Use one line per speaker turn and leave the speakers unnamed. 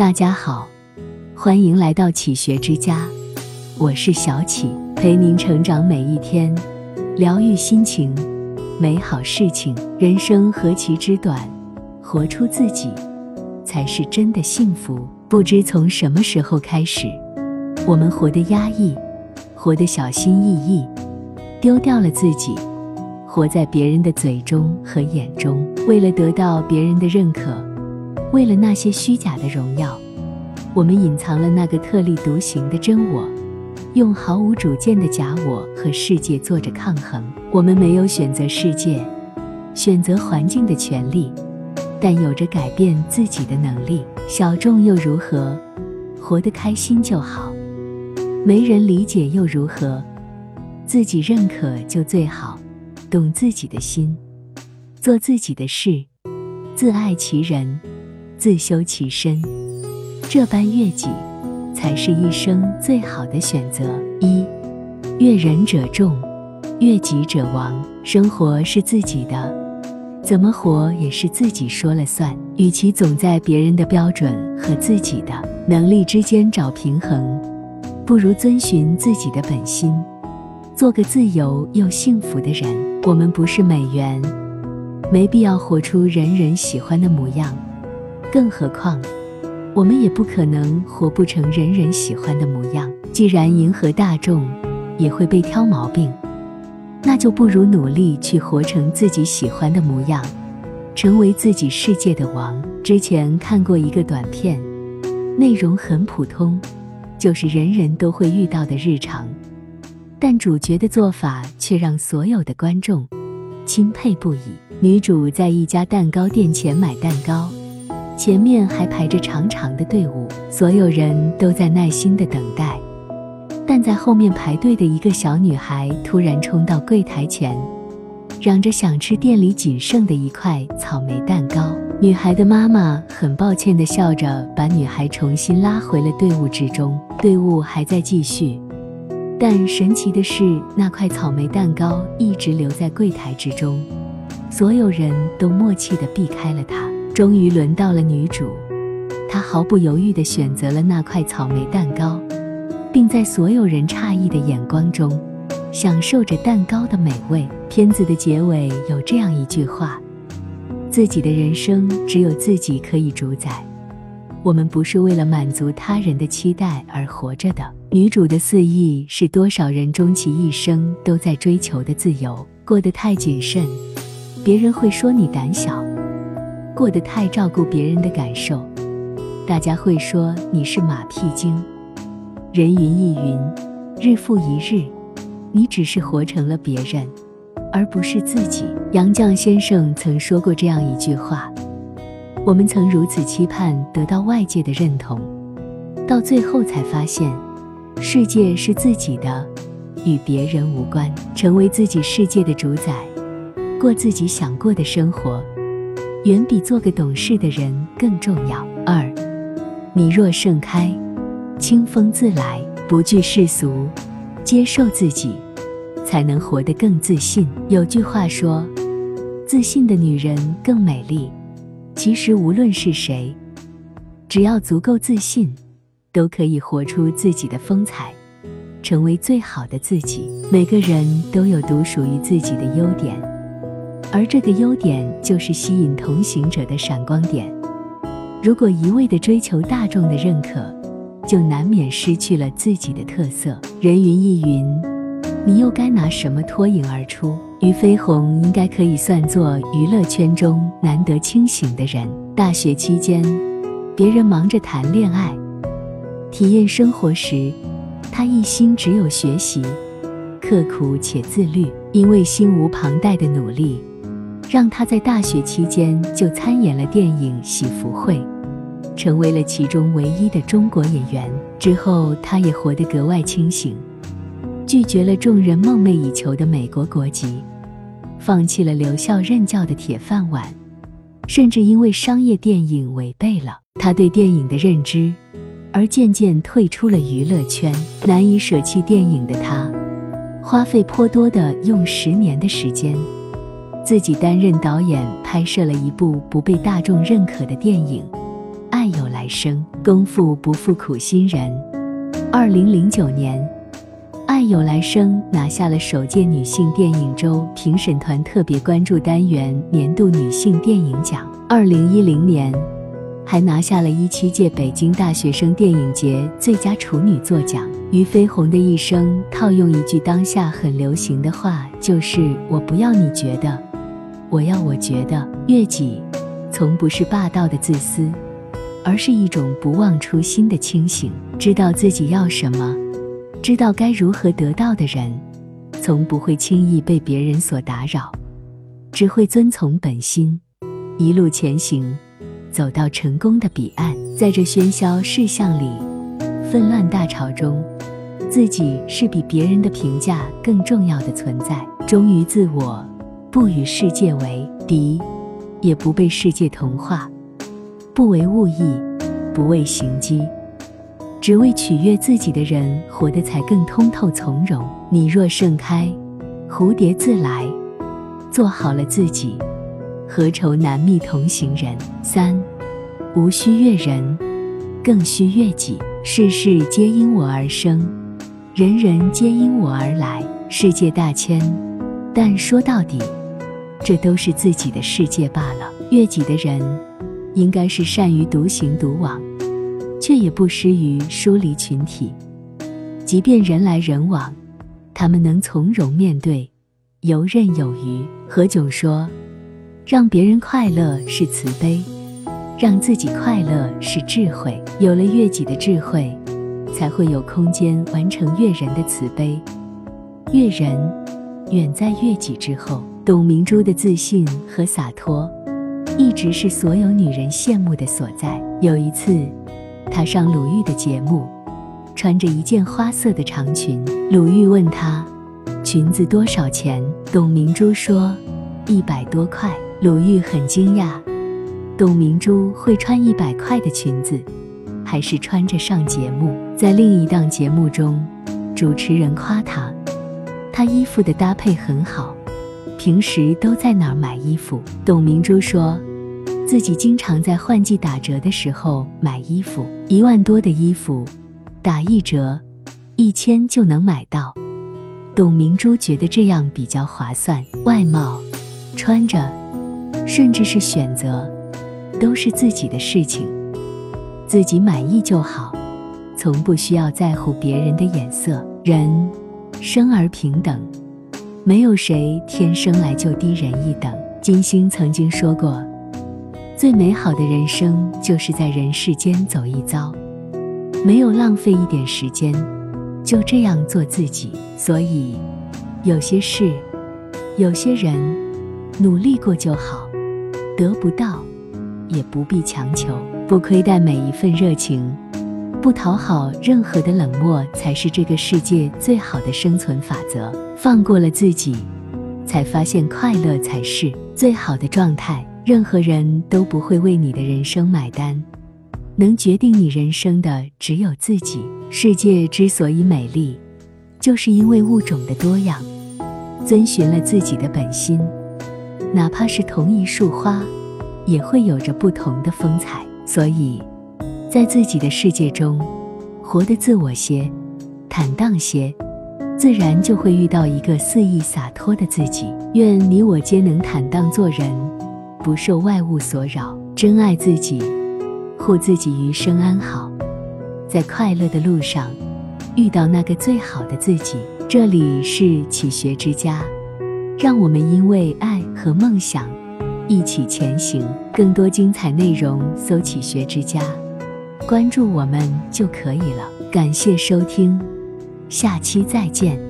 大家好，欢迎来到启学之家，我是小启，陪您成长每一天，疗愈心情，美好事情。人生何其之短，活出自己才是真的幸福。不知从什么时候开始，我们活得压抑，活得小心翼翼，丢掉了自己，活在别人的嘴中和眼中，为了得到别人的认可。为了那些虚假的荣耀，我们隐藏了那个特立独行的真我，用毫无主见的假我和世界做着抗衡。我们没有选择世界、选择环境的权利，但有着改变自己的能力。小众又如何？活得开心就好。没人理解又如何？自己认可就最好。懂自己的心，做自己的事，自爱其人。自修其身，这般悦己，才是一生最好的选择。一，悦人者众，悦己者亡。生活是自己的，怎么活也是自己说了算。与其总在别人的标准和自己的能力之间找平衡，不如遵循自己的本心，做个自由又幸福的人。我们不是美元，没必要活出人人喜欢的模样。更何况，我们也不可能活不成人人喜欢的模样。既然迎合大众也会被挑毛病，那就不如努力去活成自己喜欢的模样，成为自己世界的王。之前看过一个短片，内容很普通，就是人人都会遇到的日常，但主角的做法却让所有的观众钦佩不已。女主在一家蛋糕店前买蛋糕。前面还排着长长的队伍，所有人都在耐心的等待。但在后面排队的一个小女孩突然冲到柜台前，嚷着想吃店里仅剩的一块草莓蛋糕。女孩的妈妈很抱歉地笑着，把女孩重新拉回了队伍之中。队伍还在继续，但神奇的是，那块草莓蛋糕一直留在柜台之中，所有人都默契地避开了它。终于轮到了女主，她毫不犹豫地选择了那块草莓蛋糕，并在所有人诧异的眼光中，享受着蛋糕的美味。片子的结尾有这样一句话：“自己的人生只有自己可以主宰，我们不是为了满足他人的期待而活着的。”女主的肆意是多少人终其一生都在追求的自由。过得太谨慎，别人会说你胆小。过得太照顾别人的感受，大家会说你是马屁精。人云亦云，日复一日，你只是活成了别人，而不是自己。杨绛先生曾说过这样一句话：我们曾如此期盼得到外界的认同，到最后才发现，世界是自己的，与别人无关。成为自己世界的主宰，过自己想过的生活。远比做个懂事的人更重要。二，你若盛开，清风自来，不惧世俗，接受自己，才能活得更自信。有句话说，自信的女人更美丽。其实无论是谁，只要足够自信，都可以活出自己的风采，成为最好的自己。每个人都有独属于自己的优点。而这个优点就是吸引同行者的闪光点。如果一味地追求大众的认可，就难免失去了自己的特色。人云亦云，你又该拿什么脱颖而出？俞飞鸿应该可以算作娱乐圈中难得清醒的人。大学期间，别人忙着谈恋爱、体验生活时，他一心只有学习，刻苦且自律。因为心无旁贷的努力。让他在大学期间就参演了电影《喜福会》，成为了其中唯一的中国演员。之后，他也活得格外清醒，拒绝了众人梦寐以求的美国国籍，放弃了留校任教的铁饭碗，甚至因为商业电影违背了他对电影的认知，而渐渐退出了娱乐圈。难以舍弃电影的他，花费颇多的用十年的时间。自己担任导演，拍摄了一部不被大众认可的电影，爱有来生，功夫不负苦心人。二零零九年，《爱有来生》拿下了首届女性电影周评审团特别关注单元年度女性电影奖。二零一零年，还拿下了一七届北京大学生电影节最佳处女作奖。俞飞鸿的一生，套用一句当下很流行的话，就是“我不要你觉得，我要我觉得”。悦己，从不是霸道的自私。而是一种不忘初心的清醒，知道自己要什么，知道该如何得到的人，从不会轻易被别人所打扰，只会遵从本心，一路前行，走到成功的彼岸。在这喧嚣世相里，纷乱大潮中，自己是比别人的评价更重要的存在。忠于自我，不与世界为敌，也不被世界同化。不为物役，不为行迹，只为取悦自己的人，活得才更通透从容。你若盛开，蝴蝶自来。做好了自己，何愁难觅同行人？三，无需悦人，更需悦己。世事皆因我而生，人人皆因我而来。世界大千，但说到底，这都是自己的世界罢了。悦己的人。应该是善于独行独往，却也不失于疏离群体。即便人来人往，他们能从容面对，游刃有余。何炅说：“让别人快乐是慈悲，让自己快乐是智慧。有了悦己的智慧，才会有空间完成悦人的慈悲。悦人远在悦己之后。”董明珠的自信和洒脱。一直是所有女人羡慕的所在。有一次，她上鲁豫的节目，穿着一件花色的长裙。鲁豫问她：“裙子多少钱？”董明珠说：“一百多块。”鲁豫很惊讶，董明珠会穿一百块的裙子，还是穿着上节目？在另一档节目中，主持人夸她，她衣服的搭配很好。平时都在哪儿买衣服？董明珠说。自己经常在换季打折的时候买衣服，一万多的衣服，打一折，一千就能买到。董明珠觉得这样比较划算。外貌、穿着，甚至是选择，都是自己的事情，自己满意就好，从不需要在乎别人的眼色。人生而平等，没有谁天生来就低人一等。金星曾经说过。最美好的人生，就是在人世间走一遭，没有浪费一点时间，就这样做自己。所以，有些事，有些人，努力过就好，得不到，也不必强求。不亏待每一份热情，不讨好任何的冷漠，才是这个世界最好的生存法则。放过了自己，才发现快乐才是最好的状态。任何人都不会为你的人生买单，能决定你人生的只有自己。世界之所以美丽，就是因为物种的多样，遵循了自己的本心。哪怕是同一束花，也会有着不同的风采。所以，在自己的世界中，活得自我些，坦荡些，自然就会遇到一个肆意洒脱的自己。愿你我皆能坦荡做人。不受外物所扰，珍爱自己，护自己余生安好，在快乐的路上遇到那个最好的自己。这里是启学之家，让我们因为爱和梦想一起前行。更多精彩内容，搜“启学之家”，关注我们就可以了。感谢收听，下期再见。